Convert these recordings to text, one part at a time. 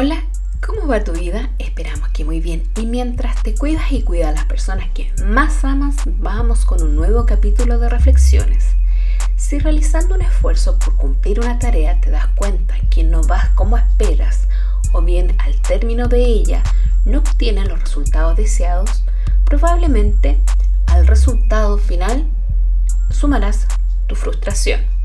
Hola, ¿cómo va tu vida? Esperamos que muy bien. Y mientras te cuidas y cuidas a las personas que más amas, vamos con un nuevo capítulo de reflexiones. Si realizando un esfuerzo por cumplir una tarea te das cuenta que no vas como esperas o bien al término de ella no obtienes los resultados deseados, probablemente al resultado final sumarás tu frustración.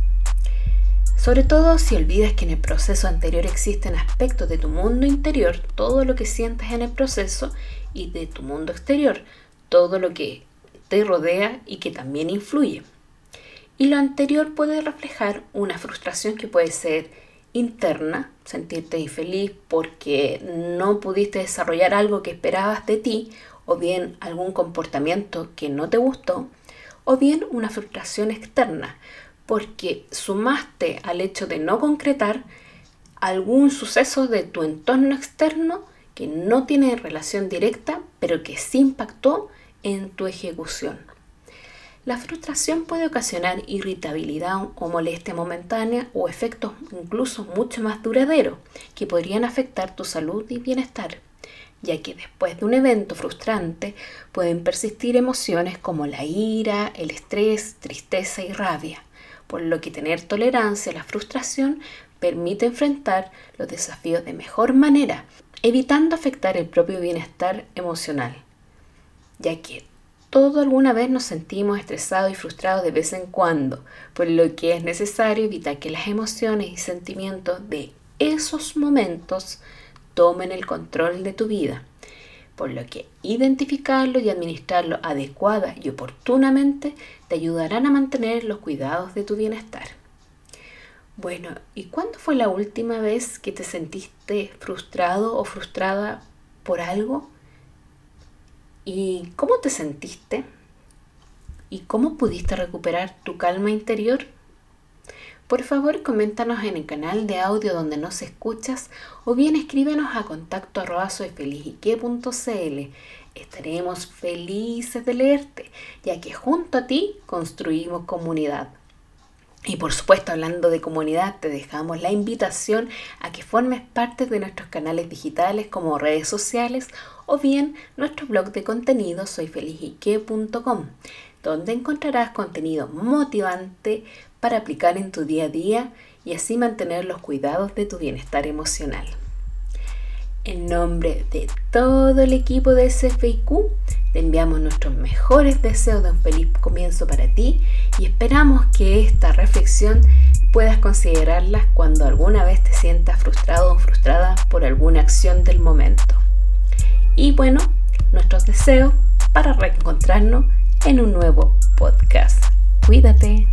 Sobre todo si olvidas que en el proceso anterior existen aspectos de tu mundo interior, todo lo que sientes en el proceso, y de tu mundo exterior, todo lo que te rodea y que también influye. Y lo anterior puede reflejar una frustración que puede ser interna, sentirte infeliz porque no pudiste desarrollar algo que esperabas de ti, o bien algún comportamiento que no te gustó, o bien una frustración externa, porque sumaste al hecho de no concretar algún suceso de tu entorno externo que no tiene relación directa, pero que sí impactó en tu ejecución. La frustración puede ocasionar irritabilidad o molestia momentánea o efectos incluso mucho más duraderos que podrían afectar tu salud y bienestar, ya que después de un evento frustrante pueden persistir emociones como la ira, el estrés, tristeza y rabia por lo que tener tolerancia a la frustración permite enfrentar los desafíos de mejor manera, evitando afectar el propio bienestar emocional, ya que todo alguna vez nos sentimos estresados y frustrados de vez en cuando, por lo que es necesario evitar que las emociones y sentimientos de esos momentos tomen el control de tu vida por lo que identificarlo y administrarlo adecuada y oportunamente te ayudarán a mantener los cuidados de tu bienestar. Bueno, ¿y cuándo fue la última vez que te sentiste frustrado o frustrada por algo? ¿Y cómo te sentiste? ¿Y cómo pudiste recuperar tu calma interior? Por favor, coméntanos en el canal de audio donde nos escuchas o bien escríbenos a contacto Estaremos felices de leerte, ya que junto a ti construimos comunidad. Y por supuesto, hablando de comunidad, te dejamos la invitación a que formes parte de nuestros canales digitales como redes sociales o bien nuestro blog de contenido soyfelizique.com, donde encontrarás contenido motivante para aplicar en tu día a día y así mantener los cuidados de tu bienestar emocional. En nombre de todo el equipo de SFIQ, te enviamos nuestros mejores deseos de un feliz comienzo para ti y esperamos que esta reflexión puedas considerarla cuando alguna vez te sientas frustrado o frustrada por alguna acción del momento. Y bueno, nuestros deseos para reencontrarnos en un nuevo podcast. Cuídate.